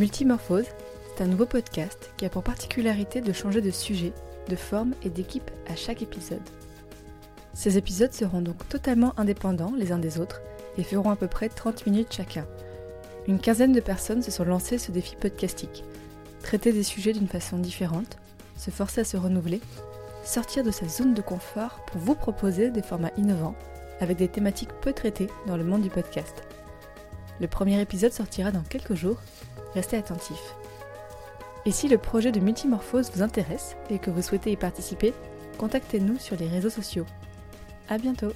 Multimorphose, c'est un nouveau podcast qui a pour particularité de changer de sujet, de forme et d'équipe à chaque épisode. Ces épisodes seront donc totalement indépendants les uns des autres et feront à peu près 30 minutes chacun. Une quinzaine de personnes se sont lancées ce défi podcastique. Traiter des sujets d'une façon différente, se forcer à se renouveler, sortir de sa zone de confort pour vous proposer des formats innovants avec des thématiques peu traitées dans le monde du podcast. Le premier épisode sortira dans quelques jours, restez attentifs. Et si le projet de Multimorphose vous intéresse et que vous souhaitez y participer, contactez-nous sur les réseaux sociaux. A bientôt